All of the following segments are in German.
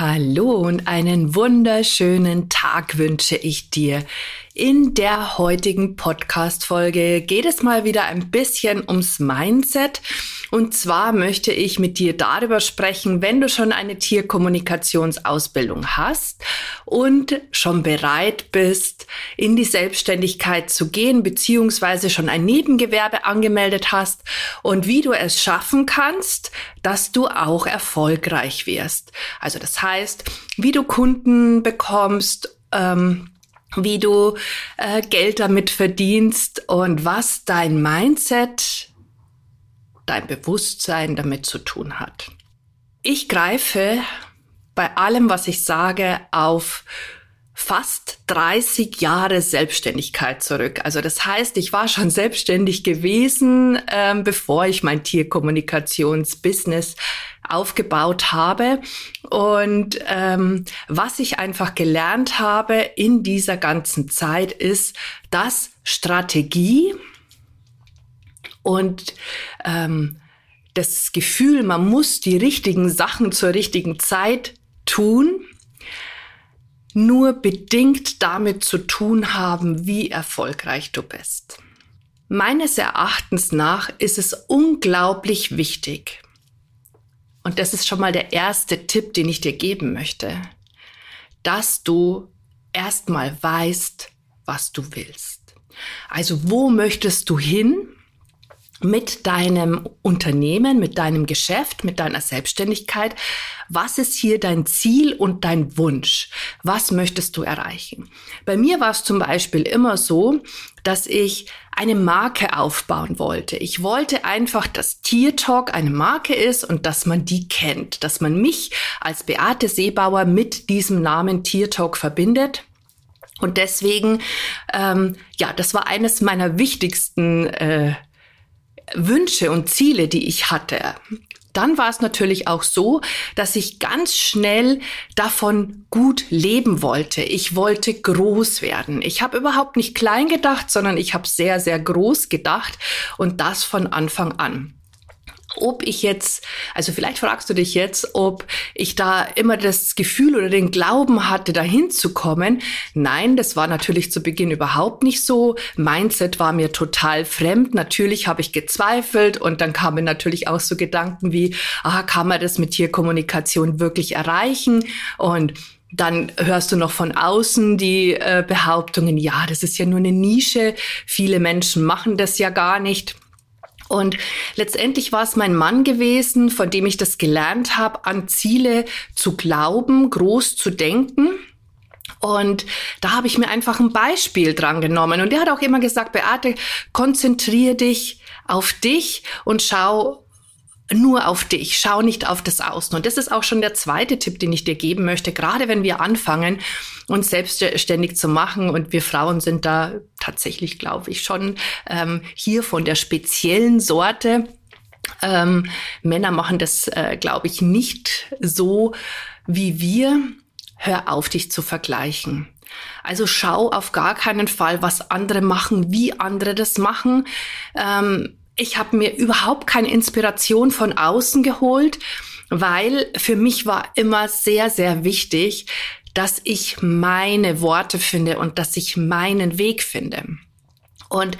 Hallo und einen wunderschönen Tag wünsche ich dir. In der heutigen Podcast-Folge geht es mal wieder ein bisschen ums Mindset. Und zwar möchte ich mit dir darüber sprechen, wenn du schon eine Tierkommunikationsausbildung hast und schon bereit bist, in die Selbstständigkeit zu gehen, beziehungsweise schon ein Nebengewerbe angemeldet hast und wie du es schaffen kannst, dass du auch erfolgreich wirst. Also das heißt, wie du Kunden bekommst, ähm, wie du äh, Geld damit verdienst und was dein Mindset, dein Bewusstsein damit zu tun hat. Ich greife bei allem, was ich sage, auf fast 30 Jahre Selbstständigkeit zurück. Also das heißt, ich war schon selbstständig gewesen, ähm, bevor ich mein Tierkommunikationsbusiness aufgebaut habe. Und ähm, was ich einfach gelernt habe in dieser ganzen Zeit ist, dass Strategie und ähm, das Gefühl, man muss die richtigen Sachen zur richtigen Zeit tun, nur bedingt damit zu tun haben, wie erfolgreich du bist. Meines Erachtens nach ist es unglaublich wichtig, und das ist schon mal der erste Tipp, den ich dir geben möchte, dass du erstmal weißt, was du willst. Also wo möchtest du hin? Mit deinem Unternehmen, mit deinem Geschäft, mit deiner Selbstständigkeit. Was ist hier dein Ziel und dein Wunsch? Was möchtest du erreichen? Bei mir war es zum Beispiel immer so, dass ich eine Marke aufbauen wollte. Ich wollte einfach, dass Tier Talk eine Marke ist und dass man die kennt, dass man mich als Beate Seebauer mit diesem Namen Tier Talk verbindet. Und deswegen, ähm, ja, das war eines meiner wichtigsten äh, Wünsche und Ziele, die ich hatte, dann war es natürlich auch so, dass ich ganz schnell davon gut leben wollte. Ich wollte groß werden. Ich habe überhaupt nicht klein gedacht, sondern ich habe sehr, sehr groß gedacht und das von Anfang an ob ich jetzt, also vielleicht fragst du dich jetzt, ob ich da immer das Gefühl oder den Glauben hatte, dahin zu kommen. Nein, das war natürlich zu Beginn überhaupt nicht so. Mindset war mir total fremd. Natürlich habe ich gezweifelt und dann kamen natürlich auch so Gedanken wie, ah, kann man das mit Tierkommunikation wirklich erreichen? Und dann hörst du noch von außen die äh, Behauptungen, ja, das ist ja nur eine Nische, viele Menschen machen das ja gar nicht. Und letztendlich war es mein Mann gewesen, von dem ich das gelernt habe, an Ziele zu glauben, groß zu denken. Und da habe ich mir einfach ein Beispiel dran genommen. Und der hat auch immer gesagt, Beate, konzentriere dich auf dich und schau, nur auf dich, schau nicht auf das Außen. Und das ist auch schon der zweite Tipp, den ich dir geben möchte, gerade wenn wir anfangen, uns selbstständig zu machen. Und wir Frauen sind da tatsächlich, glaube ich, schon ähm, hier von der speziellen Sorte. Ähm, Männer machen das, äh, glaube ich, nicht so wie wir. Hör auf, dich zu vergleichen. Also schau auf gar keinen Fall, was andere machen, wie andere das machen. Ähm, ich habe mir überhaupt keine Inspiration von außen geholt, weil für mich war immer sehr, sehr wichtig, dass ich meine Worte finde und dass ich meinen Weg finde. Und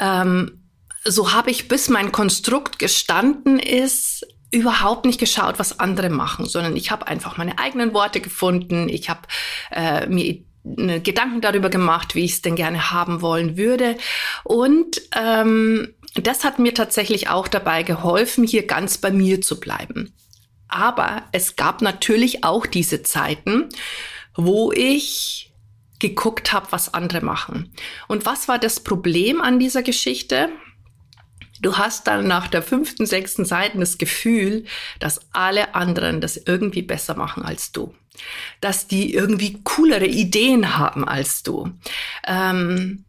ähm, so habe ich, bis mein Konstrukt gestanden ist, überhaupt nicht geschaut, was andere machen, sondern ich habe einfach meine eigenen Worte gefunden. Ich habe äh, mir Gedanken darüber gemacht, wie ich es denn gerne haben wollen würde. Und ähm, das hat mir tatsächlich auch dabei geholfen, hier ganz bei mir zu bleiben. Aber es gab natürlich auch diese Zeiten, wo ich geguckt habe, was andere machen. Und was war das Problem an dieser Geschichte? Du hast dann nach der fünften, sechsten Seite das Gefühl, dass alle anderen das irgendwie besser machen als du. Dass die irgendwie coolere Ideen haben als du. Ähm,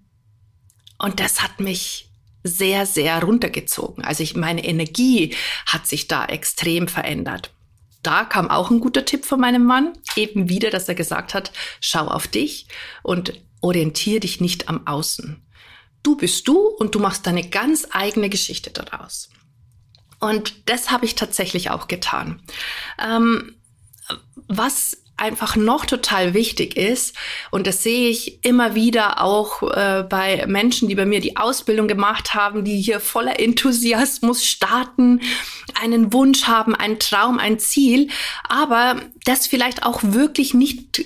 und das hat mich sehr, sehr runtergezogen. Also ich, meine Energie hat sich da extrem verändert. Da kam auch ein guter Tipp von meinem Mann, eben wieder, dass er gesagt hat, schau auf dich und orientier dich nicht am Außen. Du bist du und du machst deine ganz eigene Geschichte daraus. Und das habe ich tatsächlich auch getan. Ähm, was einfach noch total wichtig ist, und das sehe ich immer wieder auch äh, bei Menschen, die bei mir die Ausbildung gemacht haben, die hier voller Enthusiasmus starten, einen Wunsch haben, einen Traum, ein Ziel, aber das vielleicht auch wirklich nicht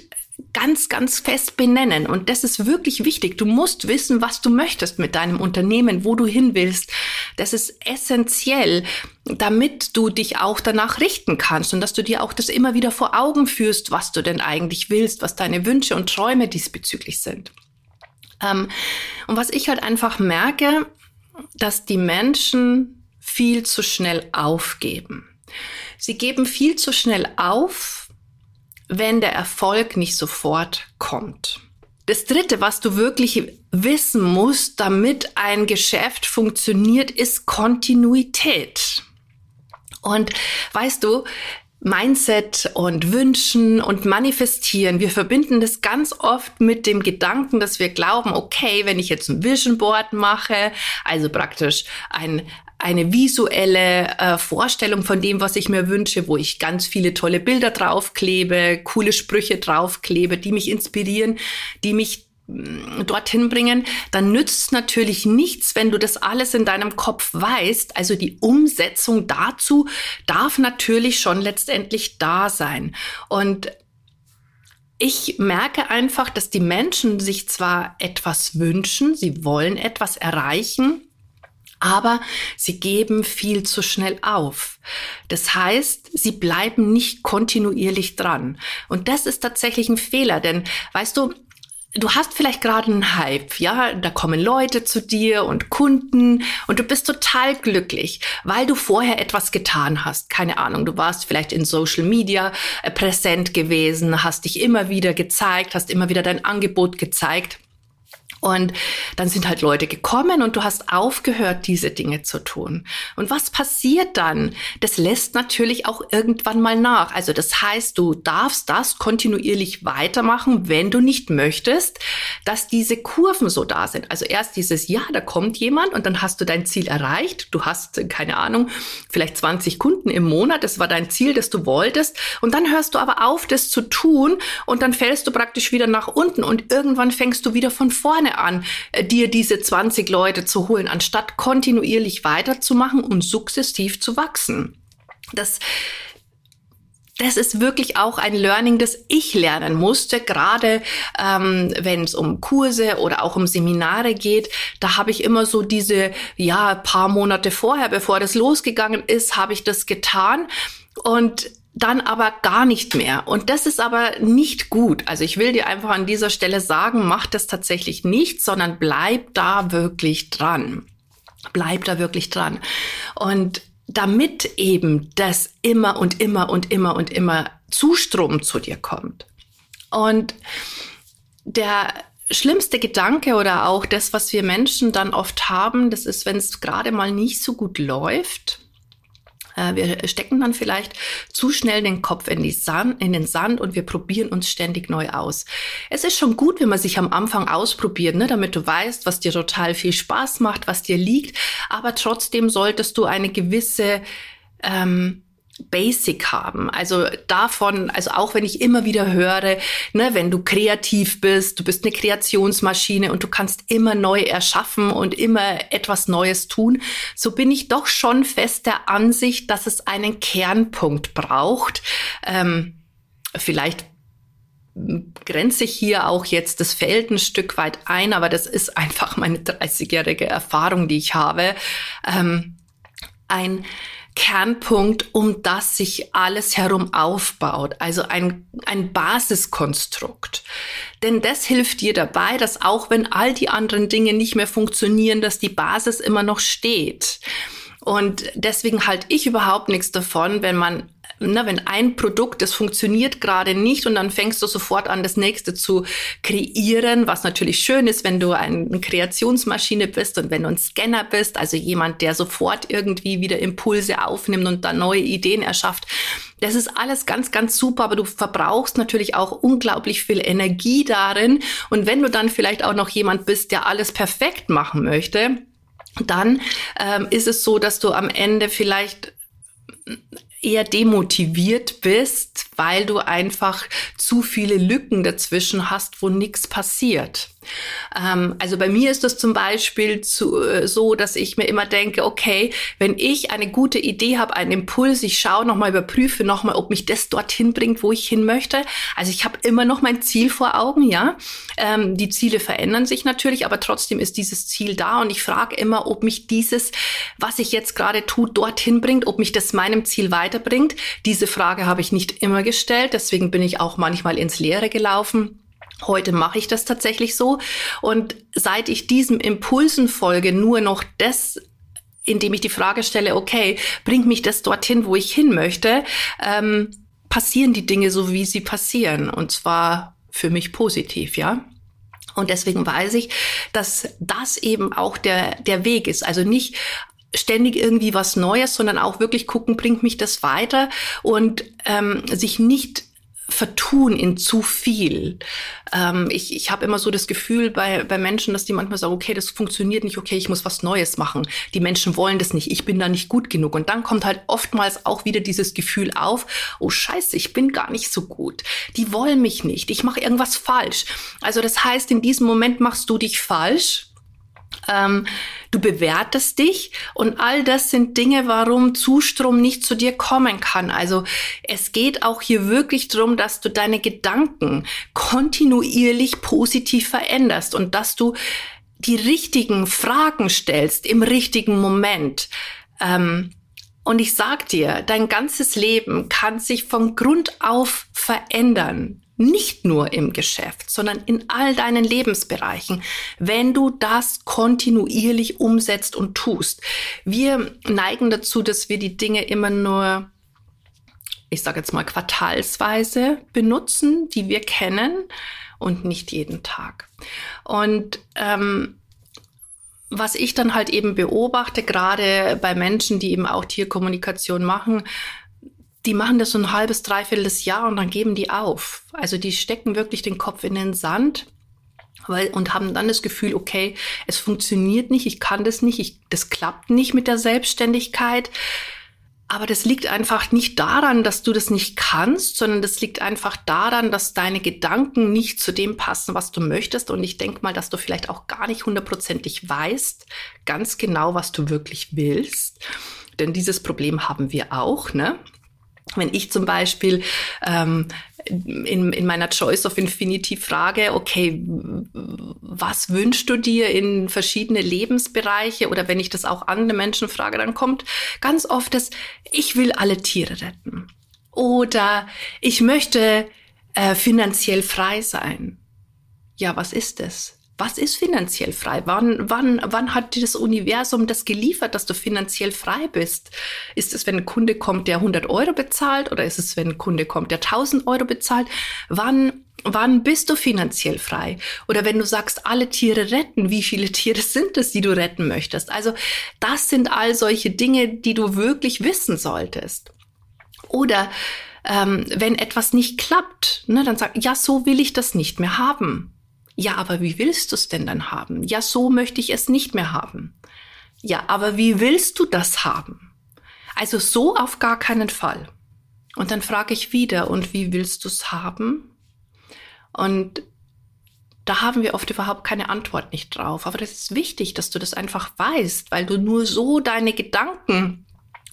ganz, ganz fest benennen. Und das ist wirklich wichtig. Du musst wissen, was du möchtest mit deinem Unternehmen, wo du hin willst. Das ist essentiell, damit du dich auch danach richten kannst und dass du dir auch das immer wieder vor Augen führst, was du denn eigentlich willst, was deine Wünsche und Träume diesbezüglich sind. Ähm, und was ich halt einfach merke, dass die Menschen viel zu schnell aufgeben. Sie geben viel zu schnell auf, wenn der Erfolg nicht sofort kommt. Das Dritte, was du wirklich wissen musst, damit ein Geschäft funktioniert, ist Kontinuität. Und weißt du, Mindset und Wünschen und Manifestieren. Wir verbinden das ganz oft mit dem Gedanken, dass wir glauben, okay, wenn ich jetzt ein Vision Board mache, also praktisch ein, eine visuelle äh, Vorstellung von dem, was ich mir wünsche, wo ich ganz viele tolle Bilder draufklebe, coole Sprüche draufklebe, die mich inspirieren, die mich mm, dorthin bringen, dann nützt natürlich nichts, wenn du das alles in deinem Kopf weißt. Also die Umsetzung dazu darf natürlich schon letztendlich da sein. Und ich merke einfach, dass die Menschen sich zwar etwas wünschen, sie wollen etwas erreichen, aber sie geben viel zu schnell auf. Das heißt, sie bleiben nicht kontinuierlich dran. Und das ist tatsächlich ein Fehler, denn weißt du, du hast vielleicht gerade einen Hype, ja, da kommen Leute zu dir und Kunden und du bist total glücklich, weil du vorher etwas getan hast. Keine Ahnung, du warst vielleicht in Social Media äh, präsent gewesen, hast dich immer wieder gezeigt, hast immer wieder dein Angebot gezeigt. Und dann sind halt Leute gekommen und du hast aufgehört, diese Dinge zu tun. Und was passiert dann? Das lässt natürlich auch irgendwann mal nach. Also das heißt, du darfst das kontinuierlich weitermachen, wenn du nicht möchtest, dass diese Kurven so da sind. Also erst dieses, ja, da kommt jemand und dann hast du dein Ziel erreicht. Du hast, keine Ahnung, vielleicht 20 Kunden im Monat. Das war dein Ziel, das du wolltest. Und dann hörst du aber auf, das zu tun und dann fällst du praktisch wieder nach unten und irgendwann fängst du wieder von vorne an, äh, dir diese 20 Leute zu holen, anstatt kontinuierlich weiterzumachen und sukzessiv zu wachsen. Das das ist wirklich auch ein Learning, das ich lernen musste, gerade ähm, wenn es um Kurse oder auch um Seminare geht. Da habe ich immer so diese, ja, paar Monate vorher, bevor das losgegangen ist, habe ich das getan. Und dann aber gar nicht mehr. Und das ist aber nicht gut. Also ich will dir einfach an dieser Stelle sagen, mach das tatsächlich nicht, sondern bleib da wirklich dran. Bleib da wirklich dran. Und damit eben das immer und immer und immer und immer Zustrom zu dir kommt. Und der schlimmste Gedanke oder auch das, was wir Menschen dann oft haben, das ist, wenn es gerade mal nicht so gut läuft, wir stecken dann vielleicht zu schnell den Kopf in, Sand, in den Sand und wir probieren uns ständig neu aus. Es ist schon gut, wenn man sich am Anfang ausprobiert, ne, damit du weißt, was dir total viel Spaß macht, was dir liegt. Aber trotzdem solltest du eine gewisse ähm, Basic haben. Also davon, also auch wenn ich immer wieder höre, ne, wenn du kreativ bist, du bist eine Kreationsmaschine und du kannst immer neu erschaffen und immer etwas Neues tun, so bin ich doch schon fest der Ansicht, dass es einen Kernpunkt braucht. Ähm, vielleicht grenze ich hier auch jetzt das Feld ein Stück weit ein, aber das ist einfach meine 30-jährige Erfahrung, die ich habe. Ähm, ein Kernpunkt, um das sich alles herum aufbaut. Also ein, ein Basiskonstrukt. Denn das hilft dir dabei, dass auch wenn all die anderen Dinge nicht mehr funktionieren, dass die Basis immer noch steht. Und deswegen halte ich überhaupt nichts davon, wenn man na, wenn ein Produkt, das funktioniert gerade nicht und dann fängst du sofort an, das nächste zu kreieren, was natürlich schön ist, wenn du eine Kreationsmaschine bist und wenn du ein Scanner bist, also jemand, der sofort irgendwie wieder Impulse aufnimmt und dann neue Ideen erschafft. Das ist alles ganz, ganz super, aber du verbrauchst natürlich auch unglaublich viel Energie darin. Und wenn du dann vielleicht auch noch jemand bist, der alles perfekt machen möchte, dann ähm, ist es so, dass du am Ende vielleicht eher demotiviert bist, weil du einfach zu viele Lücken dazwischen hast, wo nichts passiert. Ähm, also bei mir ist das zum Beispiel zu, äh, so, dass ich mir immer denke, okay, wenn ich eine gute Idee habe, einen Impuls, ich schaue nochmal, überprüfe nochmal, ob mich das dorthin bringt, wo ich hin möchte. Also ich habe immer noch mein Ziel vor Augen, ja. Ähm, die Ziele verändern sich natürlich, aber trotzdem ist dieses Ziel da und ich frage immer, ob mich dieses, was ich jetzt gerade tue, dorthin bringt, ob mich das meinem Ziel weiterbringt. Diese Frage habe ich nicht immer gestellt, deswegen bin ich auch manchmal ins Leere gelaufen. Heute mache ich das tatsächlich so. Und seit ich diesem Impulsen folge, nur noch das indem ich die Frage stelle, okay, bringt mich das dorthin, wo ich hin möchte, ähm, passieren die Dinge so, wie sie passieren. Und zwar für mich positiv, ja. Und deswegen weiß ich, dass das eben auch der, der Weg ist. Also nicht ständig irgendwie was Neues, sondern auch wirklich gucken, bringt mich das weiter und ähm, sich nicht vertun in zu viel. Ähm, ich ich habe immer so das Gefühl bei, bei Menschen, dass die manchmal sagen, okay, das funktioniert nicht, okay, ich muss was Neues machen. Die Menschen wollen das nicht, ich bin da nicht gut genug. Und dann kommt halt oftmals auch wieder dieses Gefühl auf, oh scheiße, ich bin gar nicht so gut. Die wollen mich nicht, ich mache irgendwas falsch. Also das heißt, in diesem Moment machst du dich falsch ähm, du bewertest dich und all das sind Dinge, warum Zustrom nicht zu dir kommen kann. Also es geht auch hier wirklich darum, dass du deine Gedanken kontinuierlich positiv veränderst und dass du die richtigen Fragen stellst im richtigen Moment. Ähm, und ich sag dir, dein ganzes Leben kann sich von Grund auf verändern nicht nur im Geschäft, sondern in all deinen Lebensbereichen, wenn du das kontinuierlich umsetzt und tust. Wir neigen dazu, dass wir die Dinge immer nur ich sage jetzt mal quartalsweise benutzen, die wir kennen und nicht jeden Tag. Und ähm, was ich dann halt eben beobachte, gerade bei Menschen, die eben auch Tierkommunikation machen, die machen das so ein halbes, dreiviertel Jahr und dann geben die auf. Also die stecken wirklich den Kopf in den Sand weil, und haben dann das Gefühl, okay, es funktioniert nicht, ich kann das nicht, ich, das klappt nicht mit der Selbstständigkeit. Aber das liegt einfach nicht daran, dass du das nicht kannst, sondern das liegt einfach daran, dass deine Gedanken nicht zu dem passen, was du möchtest. Und ich denke mal, dass du vielleicht auch gar nicht hundertprozentig weißt, ganz genau, was du wirklich willst. Denn dieses Problem haben wir auch, ne? Wenn ich zum Beispiel ähm, in, in meiner Choice of Infinity frage, okay, was wünschst du dir in verschiedene Lebensbereiche oder wenn ich das auch andere Menschen frage, dann kommt ganz oft das, ich will alle Tiere retten oder ich möchte äh, finanziell frei sein. Ja, was ist das? Was ist finanziell frei? Wann, wann, wann hat dir das Universum das geliefert, dass du finanziell frei bist? Ist es, wenn ein Kunde kommt, der 100 Euro bezahlt oder ist es, wenn ein Kunde kommt, der 1000 Euro bezahlt? Wann, wann bist du finanziell frei? Oder wenn du sagst, alle Tiere retten, wie viele Tiere sind es, die du retten möchtest? Also das sind all solche Dinge, die du wirklich wissen solltest. Oder ähm, wenn etwas nicht klappt, ne, dann sag, ja, so will ich das nicht mehr haben. Ja, aber wie willst du es denn dann haben? Ja, so möchte ich es nicht mehr haben. Ja, aber wie willst du das haben? Also so auf gar keinen Fall. Und dann frage ich wieder, und wie willst du es haben? Und da haben wir oft überhaupt keine Antwort nicht drauf. Aber das ist wichtig, dass du das einfach weißt, weil du nur so deine Gedanken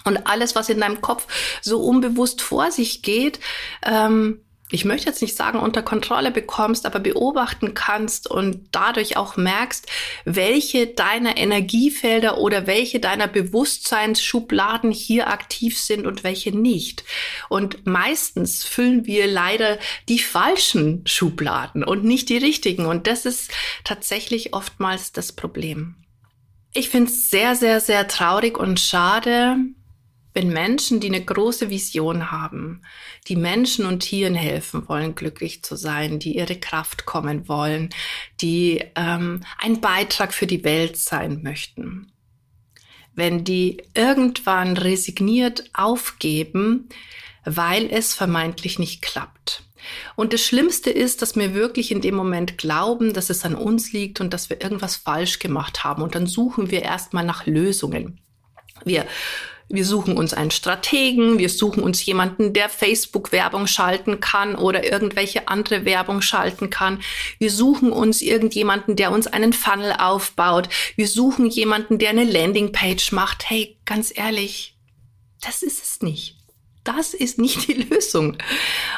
und alles, was in deinem Kopf so unbewusst vor sich geht, ähm, ich möchte jetzt nicht sagen, unter Kontrolle bekommst, aber beobachten kannst und dadurch auch merkst, welche deiner Energiefelder oder welche deiner Bewusstseinsschubladen hier aktiv sind und welche nicht. Und meistens füllen wir leider die falschen Schubladen und nicht die richtigen. Und das ist tatsächlich oftmals das Problem. Ich finde es sehr, sehr, sehr traurig und schade, wenn Menschen, die eine große Vision haben, die Menschen und Tieren helfen wollen, glücklich zu sein, die ihre Kraft kommen wollen, die ähm, ein Beitrag für die Welt sein möchten, wenn die irgendwann resigniert aufgeben, weil es vermeintlich nicht klappt. Und das Schlimmste ist, dass wir wirklich in dem Moment glauben, dass es an uns liegt und dass wir irgendwas falsch gemacht haben. Und dann suchen wir erstmal nach Lösungen. Wir wir suchen uns einen Strategen, wir suchen uns jemanden, der Facebook-Werbung schalten kann oder irgendwelche andere Werbung schalten kann. Wir suchen uns irgendjemanden, der uns einen Funnel aufbaut. Wir suchen jemanden, der eine Landingpage macht. Hey, ganz ehrlich, das ist es nicht. Das ist nicht die Lösung.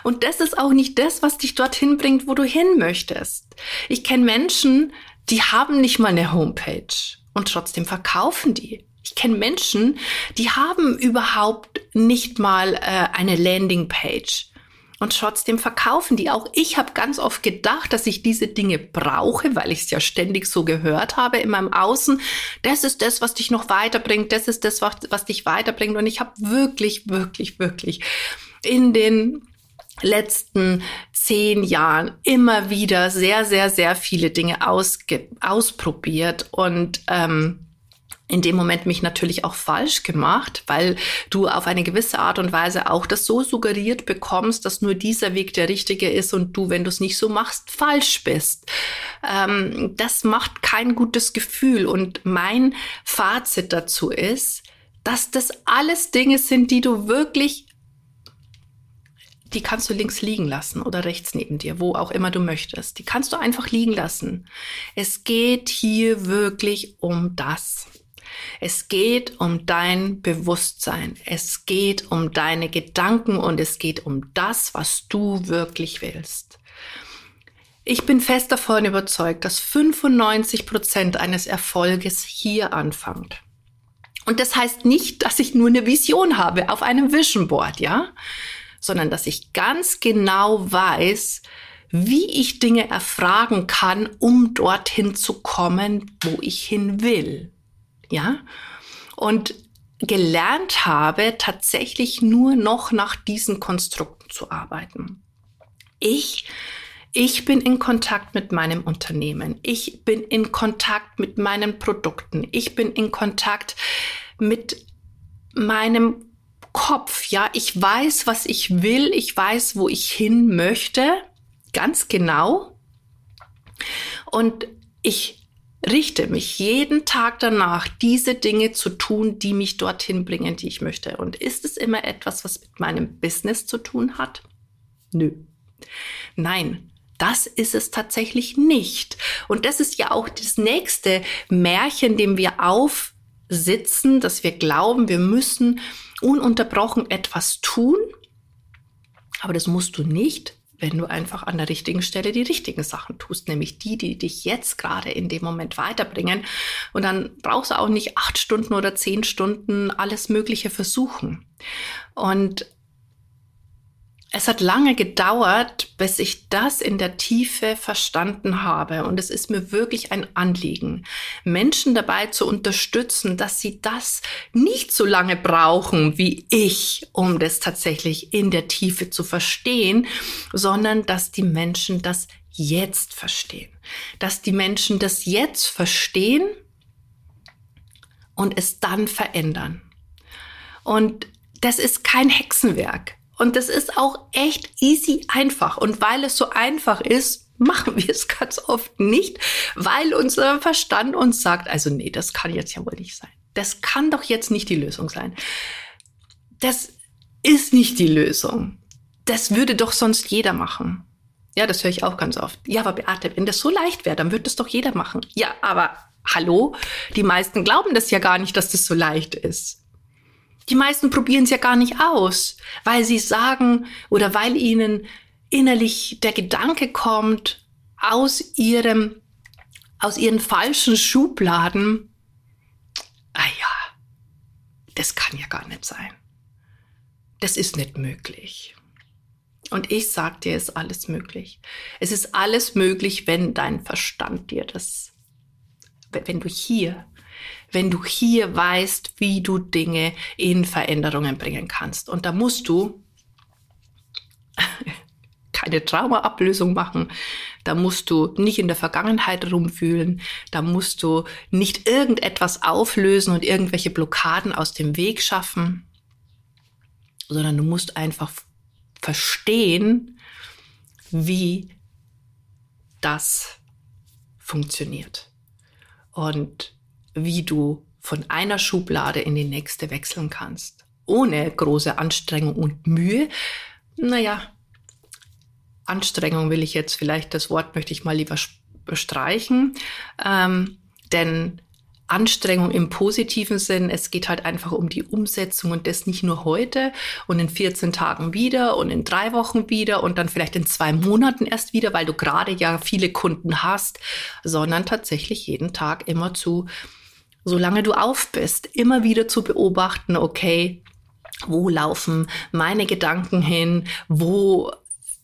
Und das ist auch nicht das, was dich dorthin bringt, wo du hin möchtest. Ich kenne Menschen, die haben nicht mal eine Homepage und trotzdem verkaufen die. Ich kenne Menschen, die haben überhaupt nicht mal äh, eine Landingpage. Und trotzdem verkaufen die auch. Ich habe ganz oft gedacht, dass ich diese Dinge brauche, weil ich es ja ständig so gehört habe in meinem Außen. Das ist das, was dich noch weiterbringt. Das ist das, was, was dich weiterbringt. Und ich habe wirklich, wirklich, wirklich in den letzten zehn Jahren immer wieder sehr, sehr, sehr viele Dinge ausprobiert und ähm, in dem Moment mich natürlich auch falsch gemacht, weil du auf eine gewisse Art und Weise auch das so suggeriert bekommst, dass nur dieser Weg der richtige ist und du, wenn du es nicht so machst, falsch bist. Ähm, das macht kein gutes Gefühl und mein Fazit dazu ist, dass das alles Dinge sind, die du wirklich die kannst du links liegen lassen oder rechts neben dir, wo auch immer du möchtest. Die kannst du einfach liegen lassen. Es geht hier wirklich um das. Es geht um dein Bewusstsein. Es geht um deine Gedanken und es geht um das, was du wirklich willst. Ich bin fest davon überzeugt, dass 95 Prozent eines Erfolges hier anfängt. Und das heißt nicht, dass ich nur eine Vision habe auf einem Vision Board, ja? Sondern dass ich ganz genau weiß, wie ich Dinge erfragen kann, um dorthin zu kommen, wo ich hin will ja, und gelernt habe, tatsächlich nur noch nach diesen Konstrukten zu arbeiten. Ich ich bin in Kontakt mit meinem Unternehmen. Ich bin in Kontakt mit meinen Produkten. Ich bin in Kontakt mit meinem Kopf. Ja, ich weiß, was ich will. Ich weiß, wo ich hin möchte. Ganz genau. Und ich richte mich jeden Tag danach, diese Dinge zu tun, die mich dorthin bringen, die ich möchte. Und ist es immer etwas, was mit meinem Business zu tun hat? Nö. Nein, das ist es tatsächlich nicht. Und das ist ja auch das nächste Märchen, dem wir aufsitzen, dass wir glauben, wir müssen ununterbrochen etwas tun. Aber das musst du nicht, wenn du einfach an der richtigen Stelle die richtigen Sachen tust, nämlich die, die dich jetzt gerade in dem Moment weiterbringen. Und dann brauchst du auch nicht acht Stunden oder zehn Stunden alles Mögliche versuchen. Und es hat lange gedauert, bis ich das in der Tiefe verstanden habe. Und es ist mir wirklich ein Anliegen, Menschen dabei zu unterstützen, dass sie das nicht so lange brauchen wie ich, um das tatsächlich in der Tiefe zu verstehen, sondern dass die Menschen das jetzt verstehen. Dass die Menschen das jetzt verstehen und es dann verändern. Und das ist kein Hexenwerk. Und das ist auch echt easy einfach. Und weil es so einfach ist, machen wir es ganz oft nicht, weil unser Verstand uns sagt, also nee, das kann jetzt ja wohl nicht sein. Das kann doch jetzt nicht die Lösung sein. Das ist nicht die Lösung. Das würde doch sonst jeder machen. Ja, das höre ich auch ganz oft. Ja, aber Beate, wenn das so leicht wäre, dann würde das doch jeder machen. Ja, aber hallo? Die meisten glauben das ja gar nicht, dass das so leicht ist. Die meisten probieren es ja gar nicht aus, weil sie sagen oder weil ihnen innerlich der Gedanke kommt, aus ihrem, aus ihren falschen Schubladen, ah ja, das kann ja gar nicht sein. Das ist nicht möglich. Und ich sag dir, es ist alles möglich. Es ist alles möglich, wenn dein Verstand dir das, wenn du hier, wenn du hier weißt, wie du Dinge in Veränderungen bringen kannst. Und da musst du keine Traumaablösung machen. Da musst du nicht in der Vergangenheit rumfühlen. Da musst du nicht irgendetwas auflösen und irgendwelche Blockaden aus dem Weg schaffen, sondern du musst einfach verstehen, wie das funktioniert und wie du von einer Schublade in die nächste wechseln kannst, ohne große Anstrengung und Mühe. Naja, Anstrengung will ich jetzt vielleicht, das Wort möchte ich mal lieber streichen, ähm, denn Anstrengung im positiven Sinn. Es geht halt einfach um die Umsetzung und das nicht nur heute und in 14 Tagen wieder und in drei Wochen wieder und dann vielleicht in zwei Monaten erst wieder, weil du gerade ja viele Kunden hast, sondern tatsächlich jeden Tag immer zu, solange du auf bist, immer wieder zu beobachten, okay, wo laufen meine Gedanken hin, wo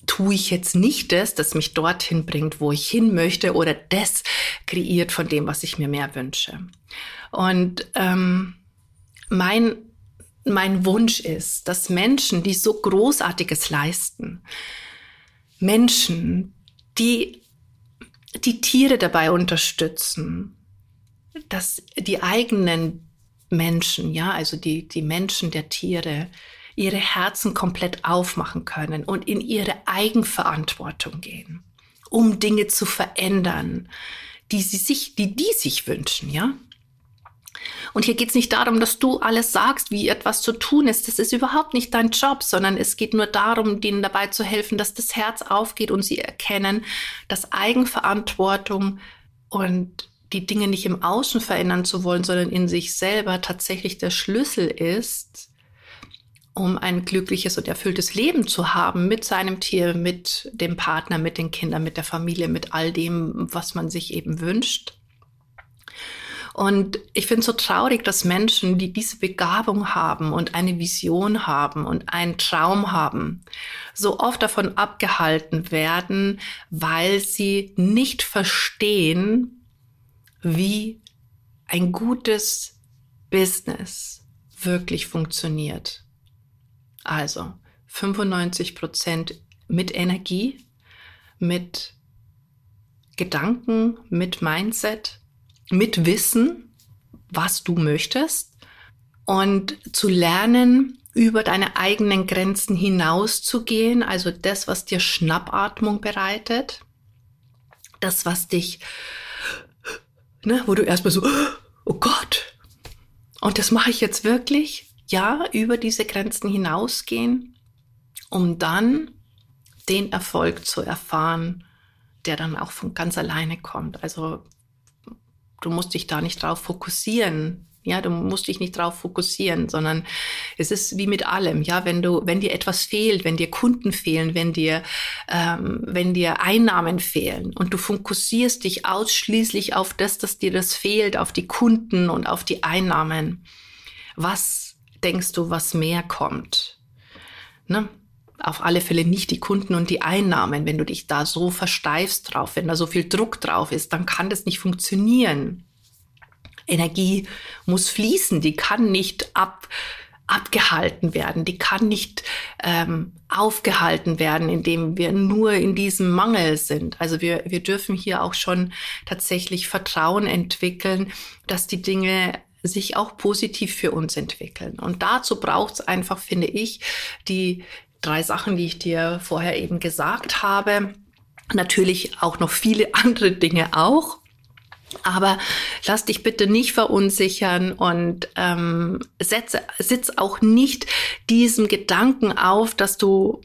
tue ich jetzt nicht das, das mich dorthin bringt, wo ich hin möchte oder das kreiert von dem, was ich mir mehr wünsche. Und ähm, mein, mein Wunsch ist, dass Menschen, die so Großartiges leisten, Menschen, die die Tiere dabei unterstützen, dass die eigenen Menschen, ja, also die, die Menschen der Tiere, ihre Herzen komplett aufmachen können und in ihre Eigenverantwortung gehen, um Dinge zu verändern, die sie sich, die die sich wünschen, ja. Und hier geht es nicht darum, dass du alles sagst, wie etwas zu tun ist. Das ist überhaupt nicht dein Job, sondern es geht nur darum, denen dabei zu helfen, dass das Herz aufgeht und sie erkennen, dass Eigenverantwortung und die Dinge nicht im Außen verändern zu wollen, sondern in sich selber tatsächlich der Schlüssel ist, um ein glückliches und erfülltes Leben zu haben mit seinem Tier, mit dem Partner, mit den Kindern, mit der Familie, mit all dem, was man sich eben wünscht. Und ich finde es so traurig, dass Menschen, die diese Begabung haben und eine Vision haben und einen Traum haben, so oft davon abgehalten werden, weil sie nicht verstehen, wie ein gutes Business wirklich funktioniert. Also 95 Prozent mit Energie, mit Gedanken, mit Mindset, mit Wissen, was du möchtest. Und zu lernen, über deine eigenen Grenzen hinauszugehen, also das, was dir Schnappatmung bereitet, das, was dich, ne, wo du erstmal so, oh Gott, und das mache ich jetzt wirklich, ja, über diese Grenzen hinausgehen, um dann den Erfolg zu erfahren, der dann auch von ganz alleine kommt. Also du musst dich da nicht drauf fokussieren. Ja, du musst dich nicht drauf fokussieren, sondern es ist wie mit allem. Ja, wenn du, wenn dir etwas fehlt, wenn dir Kunden fehlen, wenn dir, ähm, wenn dir Einnahmen fehlen und du fokussierst dich ausschließlich auf das, dass dir das fehlt, auf die Kunden und auf die Einnahmen, was denkst du, was mehr kommt? Ne? Auf alle Fälle nicht die Kunden und die Einnahmen. Wenn du dich da so versteifst drauf, wenn da so viel Druck drauf ist, dann kann das nicht funktionieren. Energie muss fließen, die kann nicht ab, abgehalten werden, die kann nicht ähm, aufgehalten werden, indem wir nur in diesem Mangel sind. Also wir, wir dürfen hier auch schon tatsächlich Vertrauen entwickeln, dass die Dinge sich auch positiv für uns entwickeln. Und dazu braucht es einfach, finde ich, die drei Sachen, die ich dir vorher eben gesagt habe. Natürlich auch noch viele andere Dinge auch. Aber lass dich bitte nicht verunsichern und ähm, setze, sitz auch nicht diesem Gedanken auf, dass du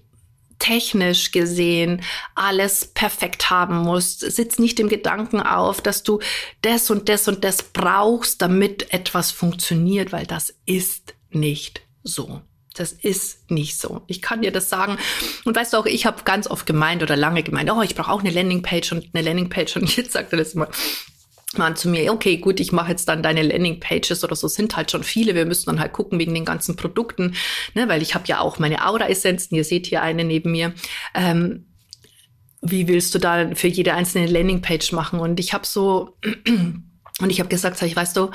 technisch gesehen alles perfekt haben musst. Sitz nicht im Gedanken auf, dass du das und das und das brauchst, damit etwas funktioniert, weil das ist nicht so. Das ist nicht so. Ich kann dir das sagen. Und weißt du auch, ich habe ganz oft gemeint oder lange gemeint, oh, ich brauche auch eine Landingpage und eine Landingpage. Und jetzt sagt er das immer, man zu mir, okay, gut, ich mache jetzt dann deine Landingpages oder so, sind halt schon viele. Wir müssen dann halt gucken wegen den ganzen Produkten, ne, weil ich habe ja auch meine Aura-Essenzen. Ihr seht hier eine neben mir. Ähm, wie willst du da für jede einzelne Landingpage machen? Und ich habe so, und ich habe gesagt, sag ich, weißt du,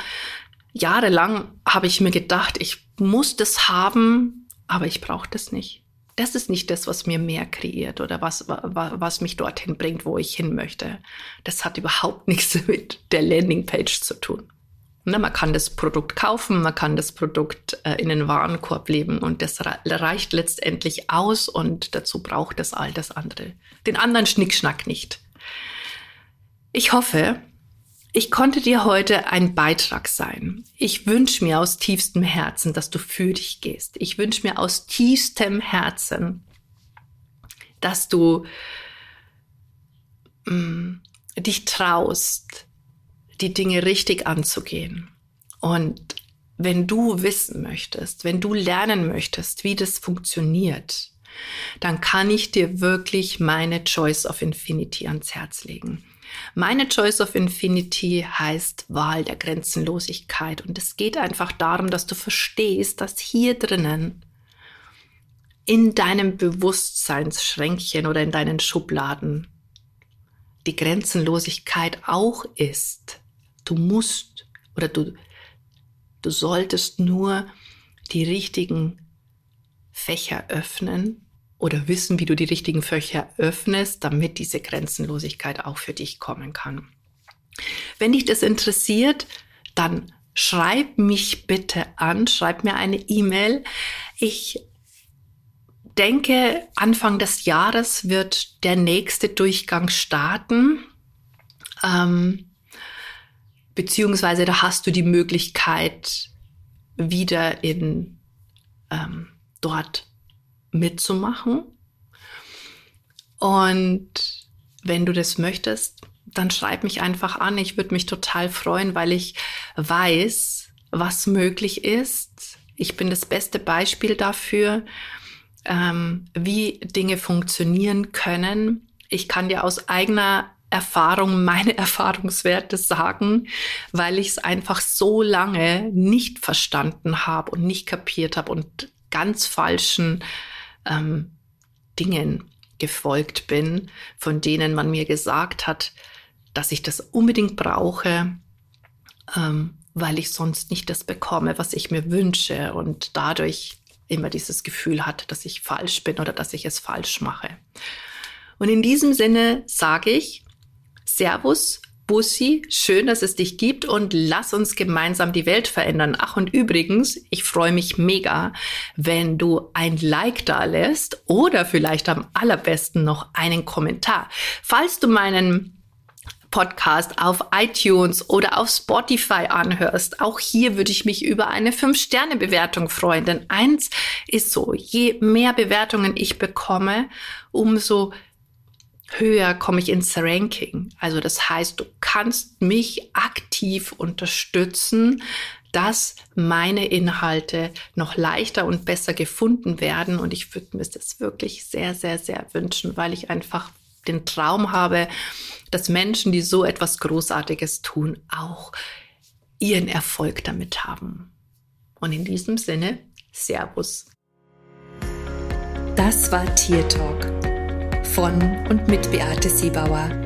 jahrelang habe ich mir gedacht, ich muss das haben, aber ich brauche das nicht. Das ist nicht das, was mir mehr kreiert oder was, was mich dorthin bringt, wo ich hin möchte. Das hat überhaupt nichts mit der Landingpage zu tun. Ne, man kann das Produkt kaufen, man kann das Produkt äh, in den Warenkorb leben und das reicht letztendlich aus und dazu braucht es all das andere. Den anderen Schnickschnack nicht. Ich hoffe, ich konnte dir heute ein Beitrag sein. Ich wünsche mir aus tiefstem Herzen, dass du für dich gehst. Ich wünsche mir aus tiefstem Herzen, dass du mh, mm, dich traust, die Dinge richtig anzugehen. Und wenn du wissen möchtest, wenn du lernen möchtest, wie das funktioniert, dann kann ich dir wirklich meine Choice of Infinity ans Herz legen. Meine Choice of Infinity heißt Wahl der Grenzenlosigkeit. Und es geht einfach darum, dass du verstehst, dass hier drinnen in deinem Bewusstseinsschränkchen oder in deinen Schubladen die Grenzenlosigkeit auch ist. Du musst oder du, du solltest nur die richtigen Fächer öffnen oder wissen, wie du die richtigen Fächer öffnest, damit diese Grenzenlosigkeit auch für dich kommen kann. Wenn dich das interessiert, dann schreib mich bitte an, schreib mir eine E-Mail. Ich denke, Anfang des Jahres wird der nächste Durchgang starten. Ähm, beziehungsweise da hast du die Möglichkeit, wieder in ähm, dort mitzumachen. Und wenn du das möchtest, dann schreib mich einfach an. Ich würde mich total freuen, weil ich weiß, was möglich ist. Ich bin das beste Beispiel dafür, ähm, wie Dinge funktionieren können. Ich kann dir aus eigener Erfahrung, meine Erfahrungswerte sagen, weil ich es einfach so lange nicht verstanden habe und nicht kapiert habe und ganz falschen ähm, Dingen gefolgt bin, von denen man mir gesagt hat, dass ich das unbedingt brauche, ähm, weil ich sonst nicht das bekomme, was ich mir wünsche und dadurch immer dieses Gefühl hat, dass ich falsch bin oder dass ich es falsch mache. Und in diesem Sinne sage ich Servus Bussi, schön, dass es dich gibt und lass uns gemeinsam die Welt verändern. Ach und übrigens, ich freue mich mega, wenn du ein Like da lässt oder vielleicht am allerbesten noch einen Kommentar. Falls du meinen Podcast auf iTunes oder auf Spotify anhörst, auch hier würde ich mich über eine 5-Sterne-Bewertung freuen. Denn eins ist so, je mehr Bewertungen ich bekomme, umso höher komme ich ins Ranking. Also das heißt, du kannst mich aktiv unterstützen, dass meine Inhalte noch leichter und besser gefunden werden. Und ich würde mir das wirklich sehr, sehr, sehr wünschen, weil ich einfach den Traum habe, dass Menschen, die so etwas Großartiges tun, auch ihren Erfolg damit haben. Und in diesem Sinne, Servus. Das war Tier Talk von und mit Beate Siebauer,